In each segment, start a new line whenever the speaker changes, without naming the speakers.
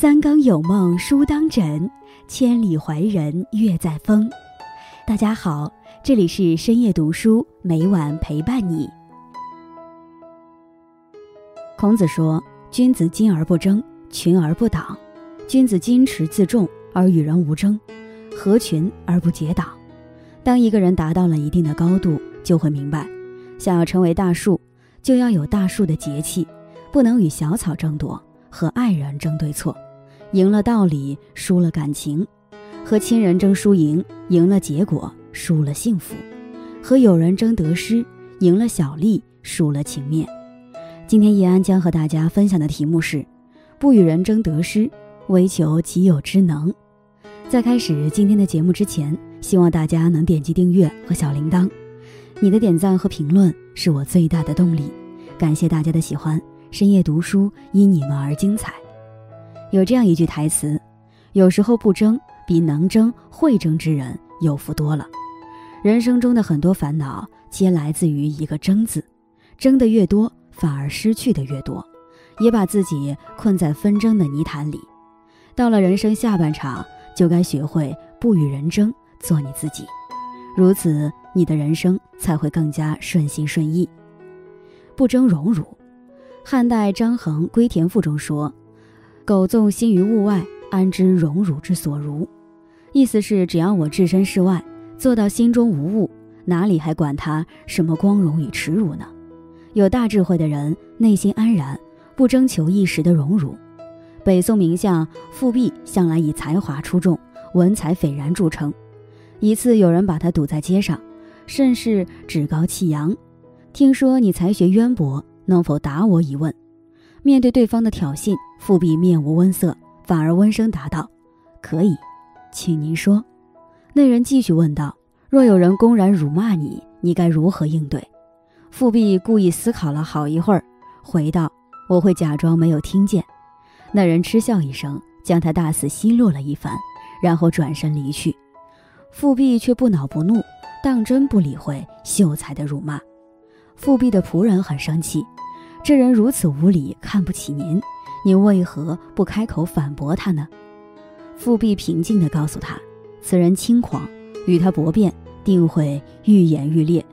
三更有梦书当枕，千里怀人月在风。大家好，这里是深夜读书，每晚陪伴你。孔子说：“君子矜而不争，群而不党。君子矜持自重而与人无争，合群而不结党。”当一个人达到了一定的高度，就会明白，想要成为大树，就要有大树的节气，不能与小草争夺。和爱人争对错，赢了道理，输了感情；和亲人争输赢，赢了结果，输了幸福；和友人争得失，赢了小利，输了情面。今天叶安将和大家分享的题目是：不与人争得失，唯求己有之能。在开始今天的节目之前，希望大家能点击订阅和小铃铛，你的点赞和评论是我最大的动力。感谢大家的喜欢。深夜读书，因你们而精彩。有这样一句台词：有时候不争，比能争会争之人有福多了。人生中的很多烦恼，皆来自于一个“争”字。争得越多，反而失去的越多，也把自己困在纷争的泥潭里。到了人生下半场，就该学会不与人争，做你自己。如此，你的人生才会更加顺心顺意。不争荣辱。汉代张衡《归田赋》中说：“苟纵心于物外，安知荣辱之所如？”意思是，只要我置身事外，做到心中无物，哪里还管他什么光荣与耻辱呢？有大智慧的人，内心安然，不争求一时的荣辱。北宋名相富弼向来以才华出众、文采斐然著称。一次，有人把他堵在街上，甚是趾高气扬。听说你才学渊博。能否答我一问？面对对方的挑衅，富弼面无温色，反而温声答道：“可以，请您说。”那人继续问道：“若有人公然辱骂你，你该如何应对？”富弼故意思考了好一会儿，回道：“我会假装没有听见。”那人嗤笑一声，将他大肆奚落了一番，然后转身离去。富弼却不恼不怒，当真不理会秀才的辱骂。富弼的仆人很生气。这人如此无礼，看不起您，您为何不开口反驳他呢？富弼平静地告诉他：“此人轻狂，与他驳辩，定会愈演愈烈。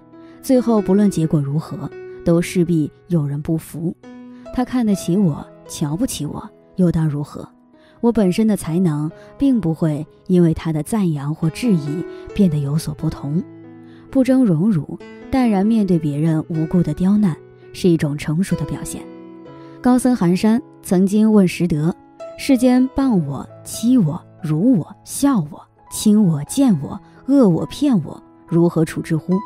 最后不论结果如何，都势必有人不服。他看得起我，瞧不起我，又当如何？我本身的才能，并不会因为他的赞扬或质疑变得有所不同。不争荣辱，淡然面对别人无故的刁难。”是一种成熟的表现。高僧寒山曾经问拾得：“世间谤我、欺我、辱我、笑我、轻我、贱我、恶我、骗我，如何处置乎？”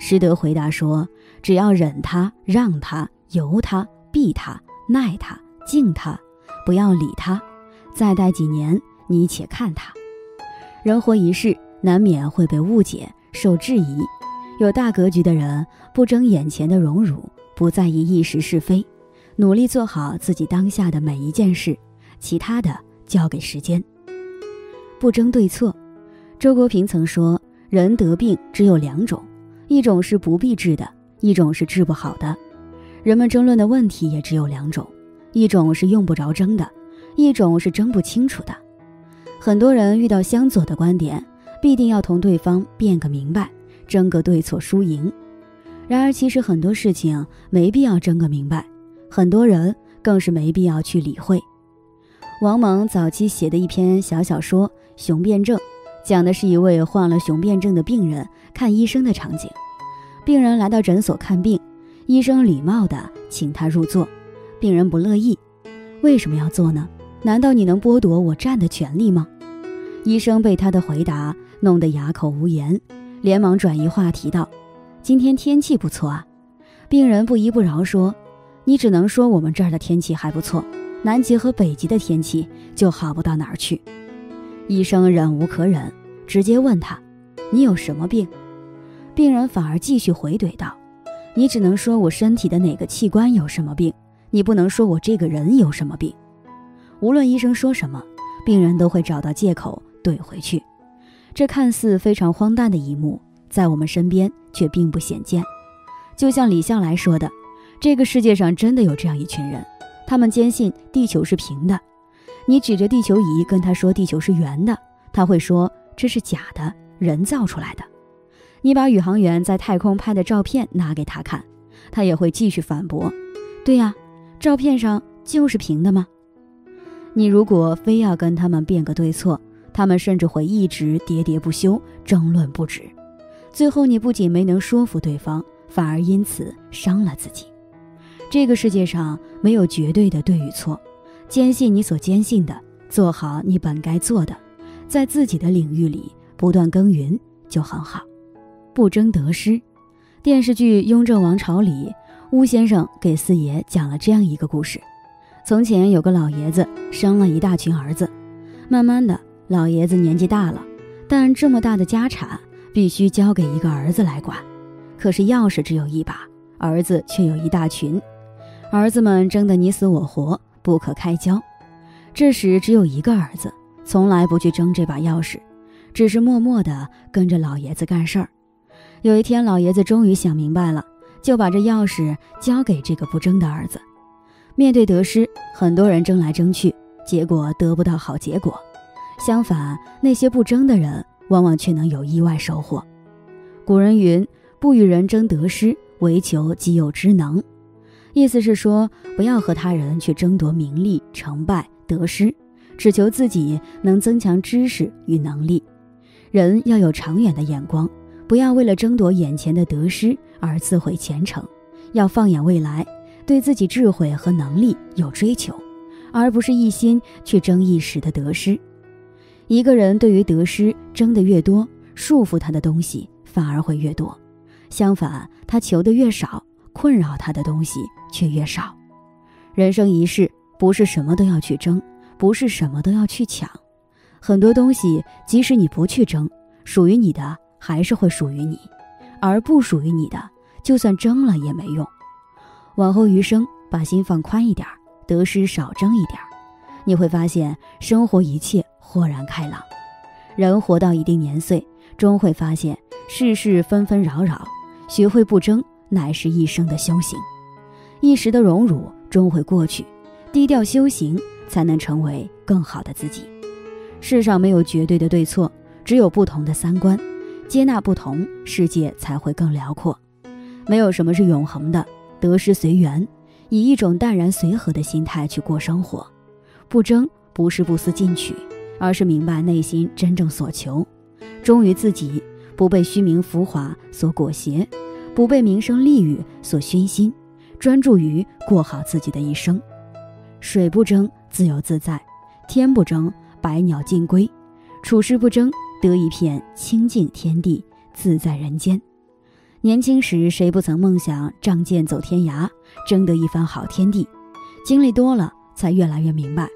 拾得回答说：“只要忍他、让他、由他、避他、耐他、敬他，不要理他，再待几年，你且看他。人活一世，难免会被误解、受质疑。有大格局的人，不争眼前的荣辱。”不在意一时是非，努力做好自己当下的每一件事，其他的交给时间。不争对错。周国平曾说：“人得病只有两种，一种是不必治的，一种是治不好的。人们争论的问题也只有两种，一种是用不着争的，一种是争不清楚的。很多人遇到相左的观点，必定要同对方辩个明白，争个对错输赢。”然而，其实很多事情没必要争个明白，很多人更是没必要去理会。王蒙早期写的一篇小小说《雄辩症》，讲的是一位患了雄辩症的病人看医生的场景。病人来到诊所看病，医生礼貌地请他入座，病人不乐意：“为什么要坐呢？难道你能剥夺我站的权利吗？”医生被他的回答弄得哑口无言，连忙转移话题道。今天天气不错啊，病人不依不饶说：“你只能说我们这儿的天气还不错，南极和北极的天气就好不到哪儿去。”医生忍无可忍，直接问他：“你有什么病？”病人反而继续回怼道：“你只能说我身体的哪个器官有什么病，你不能说我这个人有什么病。”无论医生说什么，病人都会找到借口怼回去。这看似非常荒诞的一幕。在我们身边却并不鲜见，就像李笑来说的：“这个世界上真的有这样一群人，他们坚信地球是平的，你指着地球仪跟他说地球是圆的，他会说这是假的，人造出来的。你把宇航员在太空拍的照片拿给他看，他也会继续反驳：对呀，照片上就是平的吗？你如果非要跟他们辩个对错，他们甚至会一直喋喋不休，争论不止。最后，你不仅没能说服对方，反而因此伤了自己。这个世界上没有绝对的对与错，坚信你所坚信的，做好你本该做的，在自己的领域里不断耕耘就很好，不争得失。电视剧《雍正王朝》里，巫先生给四爷讲了这样一个故事：从前有个老爷子生了一大群儿子，慢慢的，老爷子年纪大了，但这么大的家产。必须交给一个儿子来管，可是钥匙只有一把，儿子却有一大群，儿子们争得你死我活，不可开交。这时只有一个儿子，从来不去争这把钥匙，只是默默地跟着老爷子干事儿。有一天，老爷子终于想明白了，就把这钥匙交给这个不争的儿子。面对得失，很多人争来争去，结果得不到好结果。相反，那些不争的人。往往却能有意外收获。古人云：“不与人争得失，唯求己有之能。”意思是说，不要和他人去争夺名利、成败、得失，只求自己能增强知识与能力。人要有长远的眼光，不要为了争夺眼前的得失而自毁前程，要放眼未来，对自己智慧和能力有追求，而不是一心去争一时的得失。一个人对于得失争得越多，束缚他的东西反而会越多；相反，他求的越少，困扰他的东西却越少。人生一世，不是什么都要去争，不是什么都要去抢。很多东西，即使你不去争，属于你的还是会属于你；而不属于你的，就算争了也没用。往后余生，把心放宽一点，得失少争一点，你会发现，生活一切。豁然开朗，人活到一定年岁，终会发现世事纷纷扰扰，学会不争，乃是一生的修行。一时的荣辱终会过去，低调修行，才能成为更好的自己。世上没有绝对的对错，只有不同的三观，接纳不同，世界才会更辽阔。没有什么是永恒的，得失随缘，以一种淡然随和的心态去过生活。不争，不是不思进取。而是明白内心真正所求，忠于自己，不被虚名浮华所裹挟，不被名声利欲所熏心，专注于过好自己的一生。水不争，自由自在；天不争，百鸟尽归；处事不争，得一片清净天地，自在人间。年轻时，谁不曾梦想仗剑走天涯，争得一番好天地？经历多了，才越来越明白。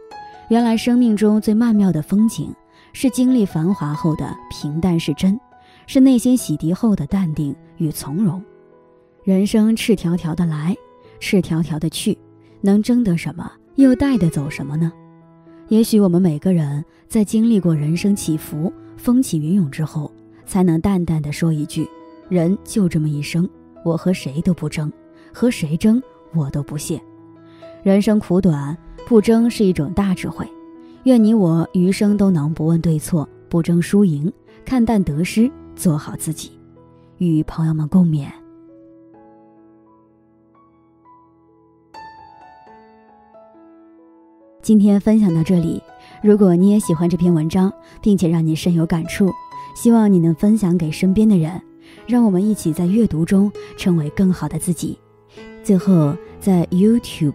原来生命中最曼妙的风景，是经历繁华后的平淡是真，是内心洗涤后的淡定与从容。人生赤条条的来，赤条条的去，能争得什么，又带得走什么呢？也许我们每个人在经历过人生起伏、风起云涌之后，才能淡淡的说一句：人就这么一生，我和谁都不争，和谁争我都不屑。人生苦短。不争是一种大智慧，愿你我余生都能不问对错，不争输赢，看淡得失，做好自己。与朋友们共勉。今天分享到这里，如果你也喜欢这篇文章，并且让你深有感触，希望你能分享给身边的人，让我们一起在阅读中成为更好的自己。最后，在 YouTube。